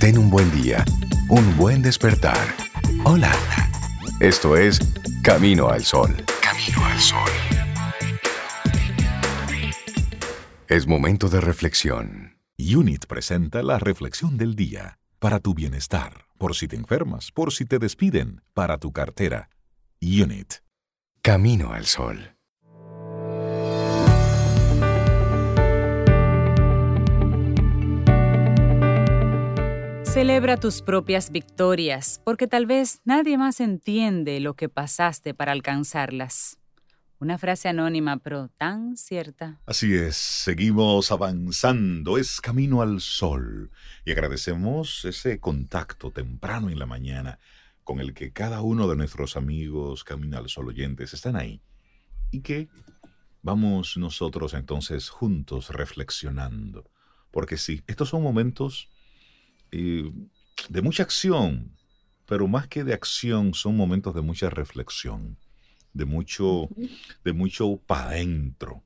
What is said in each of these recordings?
Ten un buen día, un buen despertar. Hola. Esto es Camino al Sol. Camino al Sol. Es momento de reflexión. Unit presenta la reflexión del día. Para tu bienestar, por si te enfermas, por si te despiden, para tu cartera. Unit. Camino al Sol. Celebra tus propias victorias, porque tal vez nadie más entiende lo que pasaste para alcanzarlas. Una frase anónima, pero tan cierta. Así es, seguimos avanzando, es camino al sol. Y agradecemos ese contacto temprano en la mañana con el que cada uno de nuestros amigos Camino al Sol oyentes están ahí. Y que vamos nosotros entonces juntos reflexionando. Porque sí, estos son momentos de mucha acción, pero más que de acción son momentos de mucha reflexión, de mucho, de mucho para adentro,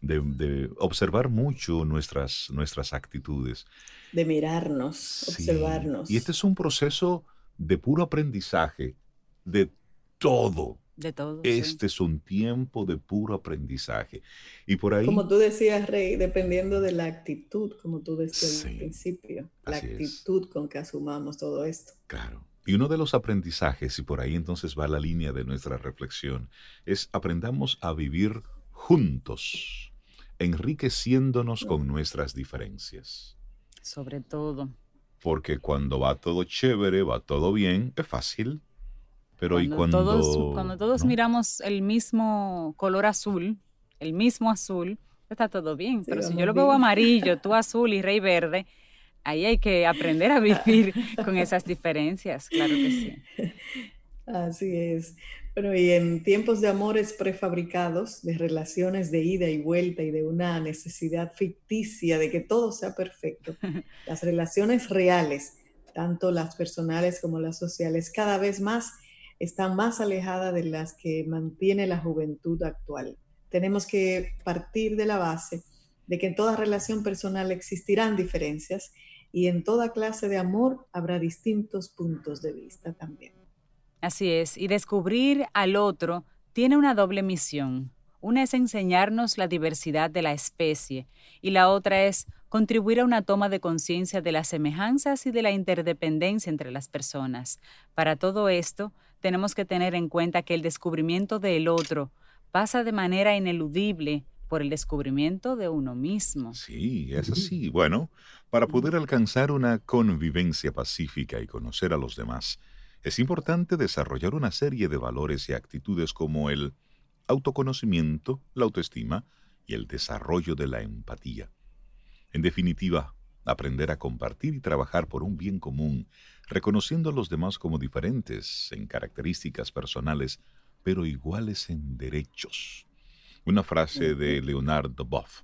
de, observar mucho nuestras, nuestras actitudes. De mirarnos, observarnos. Y este es un proceso de puro aprendizaje de todo, de todo. Este es un tiempo de puro aprendizaje. Y por ahí. Como tú decías, Rey, dependiendo de la actitud, como tú decías al principio, la actitud con que asumamos todo esto. Claro. Y uno de los aprendizajes, y por ahí entonces va la línea de nuestra reflexión, es aprendamos a vivir juntos, enriqueciéndonos con nuestras diferencias. Sobre todo. Porque cuando va todo chévere, va todo bien, es fácil pero cuando, y cuando todos, cuando todos miramos el mismo color azul, el mismo azul, está todo bien. pero si yo lo veo amarillo, tú azul y rey verde, ahí hay que aprender a vivir con esas diferencias, claro que sí. Así es. Bueno, y en tiempos de amores prefabricados, de relaciones de ida y vuelta y de una necesidad ficticia de que todo sea perfecto, las relaciones reales, tanto las personales como las sociales, cada vez más están más alejadas de las que mantiene la juventud actual. Tenemos que partir de la base de que en toda relación personal existirán diferencias y en toda clase de amor habrá distintos puntos de vista también. Así es, y descubrir al otro tiene una doble misión. Una es enseñarnos la diversidad de la especie y la otra es contribuir a una toma de conciencia de las semejanzas y de la interdependencia entre las personas. Para todo esto, tenemos que tener en cuenta que el descubrimiento del otro pasa de manera ineludible por el descubrimiento de uno mismo. Sí, es así. Bueno, para poder alcanzar una convivencia pacífica y conocer a los demás, es importante desarrollar una serie de valores y actitudes como el autoconocimiento, la autoestima y el desarrollo de la empatía. En definitiva, aprender a compartir y trabajar por un bien común, reconociendo a los demás como diferentes en características personales, pero iguales en derechos. Una frase de Leonardo Boff.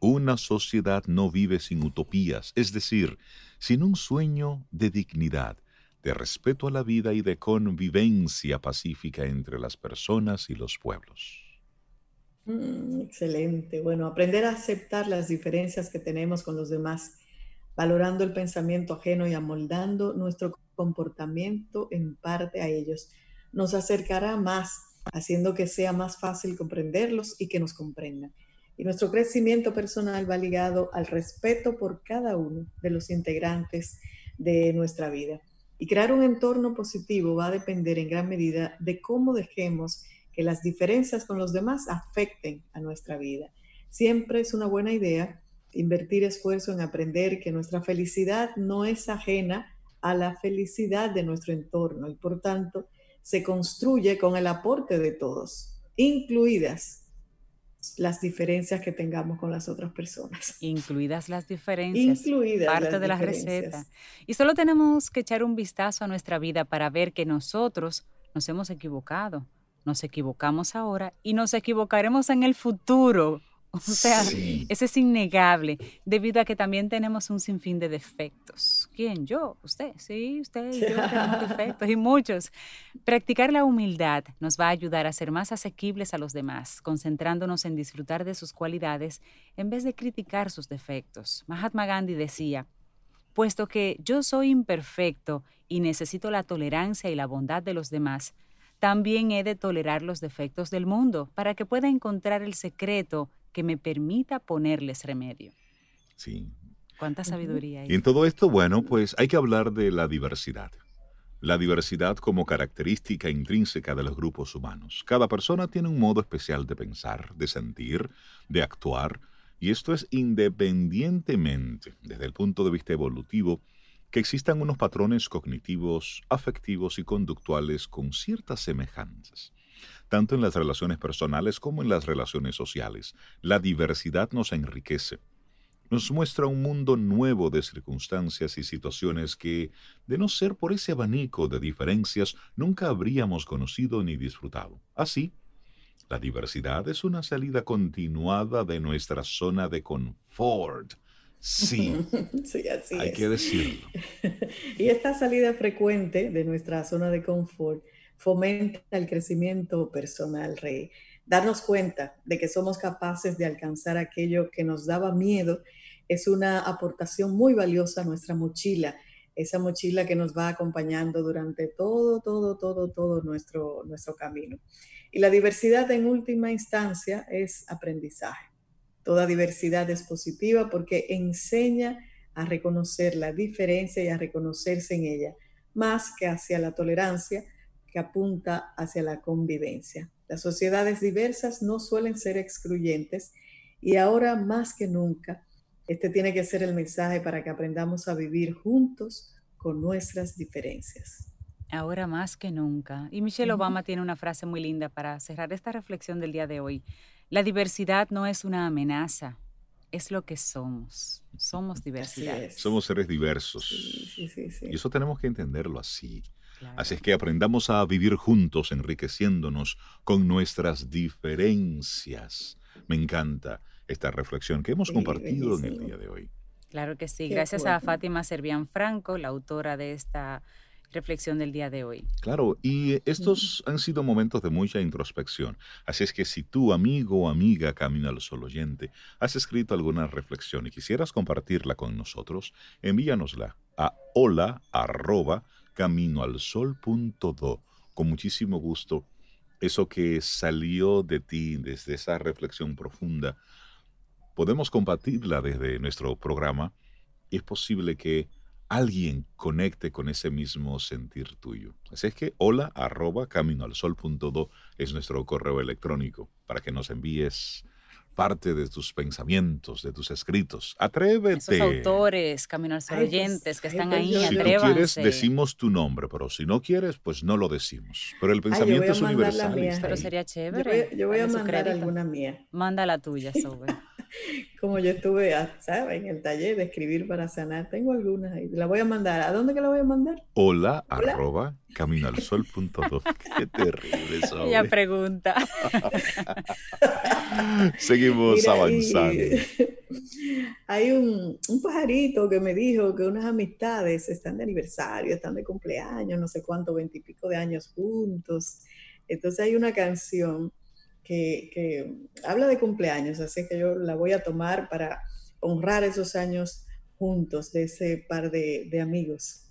Una sociedad no vive sin utopías, es decir, sin un sueño de dignidad, de respeto a la vida y de convivencia pacífica entre las personas y los pueblos. Mm, excelente. Bueno, aprender a aceptar las diferencias que tenemos con los demás, valorando el pensamiento ajeno y amoldando nuestro comportamiento en parte a ellos, nos acercará más, haciendo que sea más fácil comprenderlos y que nos comprendan. Y nuestro crecimiento personal va ligado al respeto por cada uno de los integrantes de nuestra vida. Y crear un entorno positivo va a depender en gran medida de cómo dejemos que las diferencias con los demás afecten a nuestra vida. Siempre es una buena idea invertir esfuerzo en aprender que nuestra felicidad no es ajena a la felicidad de nuestro entorno y por tanto se construye con el aporte de todos, incluidas las diferencias que tengamos con las otras personas. Incluidas las diferencias. Incluidas parte de la receta. Y solo tenemos que echar un vistazo a nuestra vida para ver que nosotros nos hemos equivocado nos equivocamos ahora y nos equivocaremos en el futuro. O sea, eso es innegable, debido a que también tenemos un sinfín de defectos. ¿Quién? Yo, usted, sí, usted y yo tenemos defectos y muchos. Practicar la humildad nos va a ayudar a ser más asequibles a los demás, concentrándonos en disfrutar de sus cualidades en vez de criticar sus defectos. Mahatma Gandhi decía, puesto que yo soy imperfecto y necesito la tolerancia y la bondad de los demás, también he de tolerar los defectos del mundo para que pueda encontrar el secreto que me permita ponerles remedio. Sí. Cuánta sabiduría hay. Y en todo esto, bueno, pues hay que hablar de la diversidad. La diversidad como característica intrínseca de los grupos humanos. Cada persona tiene un modo especial de pensar, de sentir, de actuar, y esto es independientemente, desde el punto de vista evolutivo, que existan unos patrones cognitivos, afectivos y conductuales con ciertas semejanzas. Tanto en las relaciones personales como en las relaciones sociales, la diversidad nos enriquece. Nos muestra un mundo nuevo de circunstancias y situaciones que, de no ser por ese abanico de diferencias, nunca habríamos conocido ni disfrutado. Así, la diversidad es una salida continuada de nuestra zona de confort, Sí, sí así hay que decirlo. y esta salida frecuente de nuestra zona de confort fomenta el crecimiento personal, Rey. Darnos cuenta de que somos capaces de alcanzar aquello que nos daba miedo es una aportación muy valiosa a nuestra mochila, esa mochila que nos va acompañando durante todo, todo, todo, todo nuestro, nuestro camino. Y la diversidad en última instancia es aprendizaje. Toda diversidad es positiva porque enseña a reconocer la diferencia y a reconocerse en ella, más que hacia la tolerancia que apunta hacia la convivencia. Las sociedades diversas no suelen ser excluyentes y ahora más que nunca, este tiene que ser el mensaje para que aprendamos a vivir juntos con nuestras diferencias. Ahora más que nunca. Y Michelle Obama tiene una frase muy linda para cerrar esta reflexión del día de hoy. La diversidad no es una amenaza, es lo que somos. Somos diversidad. Somos seres diversos. Sí, sí, sí, y eso tenemos que entenderlo así. Así es que aprendamos a vivir juntos, enriqueciéndonos con nuestras diferencias. Me encanta esta reflexión que hemos compartido en el día de hoy. Claro que sí. Gracias a Fátima Servián Franco, la autora de esta reflexión del día de hoy. Claro, y estos han sido momentos de mucha introspección. Así es que si tú, amigo o amiga Camino al Sol oyente, has escrito alguna reflexión y quisieras compartirla con nosotros, envíanosla a hola arroba caminoalsol.do. Con muchísimo gusto, eso que salió de ti desde esa reflexión profunda, podemos compartirla desde nuestro programa y es posible que alguien conecte con ese mismo sentir tuyo. Así es que hola arroba caminoalsol.do es nuestro correo electrónico para que nos envíes parte de tus pensamientos, de tus escritos. Atrévete. Esos autores, Camino al Sol pues, oyentes que están ahí, Si quieres, decimos tu nombre, pero si no quieres, pues no lo decimos. Pero el pensamiento es universal. Pero sería chévere. Yo voy, a mandar alguna mía. Manda la tuya, Sobe. como yo estuve, ah, ¿sabes? En el taller de escribir para sanar. Tengo algunas ahí. La voy a mandar. ¿A dónde que la voy a mandar? Hola, arroba caminoalsol.do. Qué terrible eso. Ella pregunta. Seguimos avanzando. hay un, un, pajarito que me dijo que unas amistades están de aniversario, están de cumpleaños, no sé cuánto, veintipico de años juntos. Entonces hay una canción que, habla de cumpleaños, así que yo la voy a tomar para honrar esos años juntos de ese par de, de amigos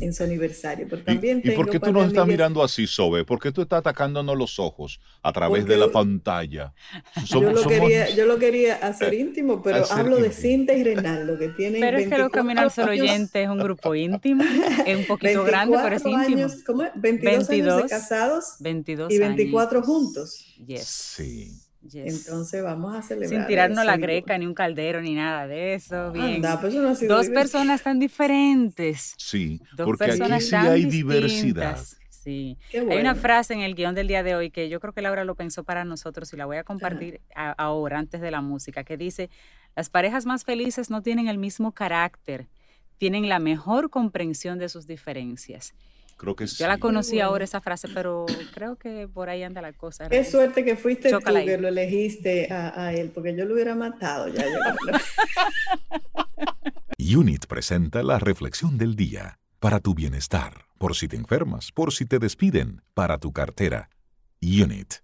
en su aniversario. Pero también ¿Y, por qué tú nos estás mirando así, Sobe? ¿Por qué tú estás atacándonos los ojos a través de la pantalla? yo, lo quería, yo, lo quería, hacer eh, íntimo, pero hablo de Cinta y Renaldo, que tienen Pero es que los Caminar Solo Oyente es un grupo íntimo, es un poquito grande, pero es íntimo. Años, ¿cómo es? 22, años de casados 22 y 24 juntos. Yes. Sí. Entonces vamos a celebrar. Sin tirarnos la greca, ni un caldero, ni nada de eso. Bien. Pues Dos personas tan diferentes. Sí, porque aquí sí hay diversidad. Sí. Hay una frase en el guion del día de hoy que yo creo que Laura lo pensó para nosotros y la voy a compartir ahora, antes de la música, que dice, las parejas más felices no tienen el mismo carácter, tienen la mejor comprensión de sus diferencias. Creo que Yo la conocí ahora esa frase, pero creo que por ahí anda la cosa. Es suerte que fuiste tú que lo elegiste a, él, porque yo lo hubiera matado ya. Unit presenta la reflexión del día para tu bienestar, por si te enfermas, por si te despiden, para tu cartera. Unit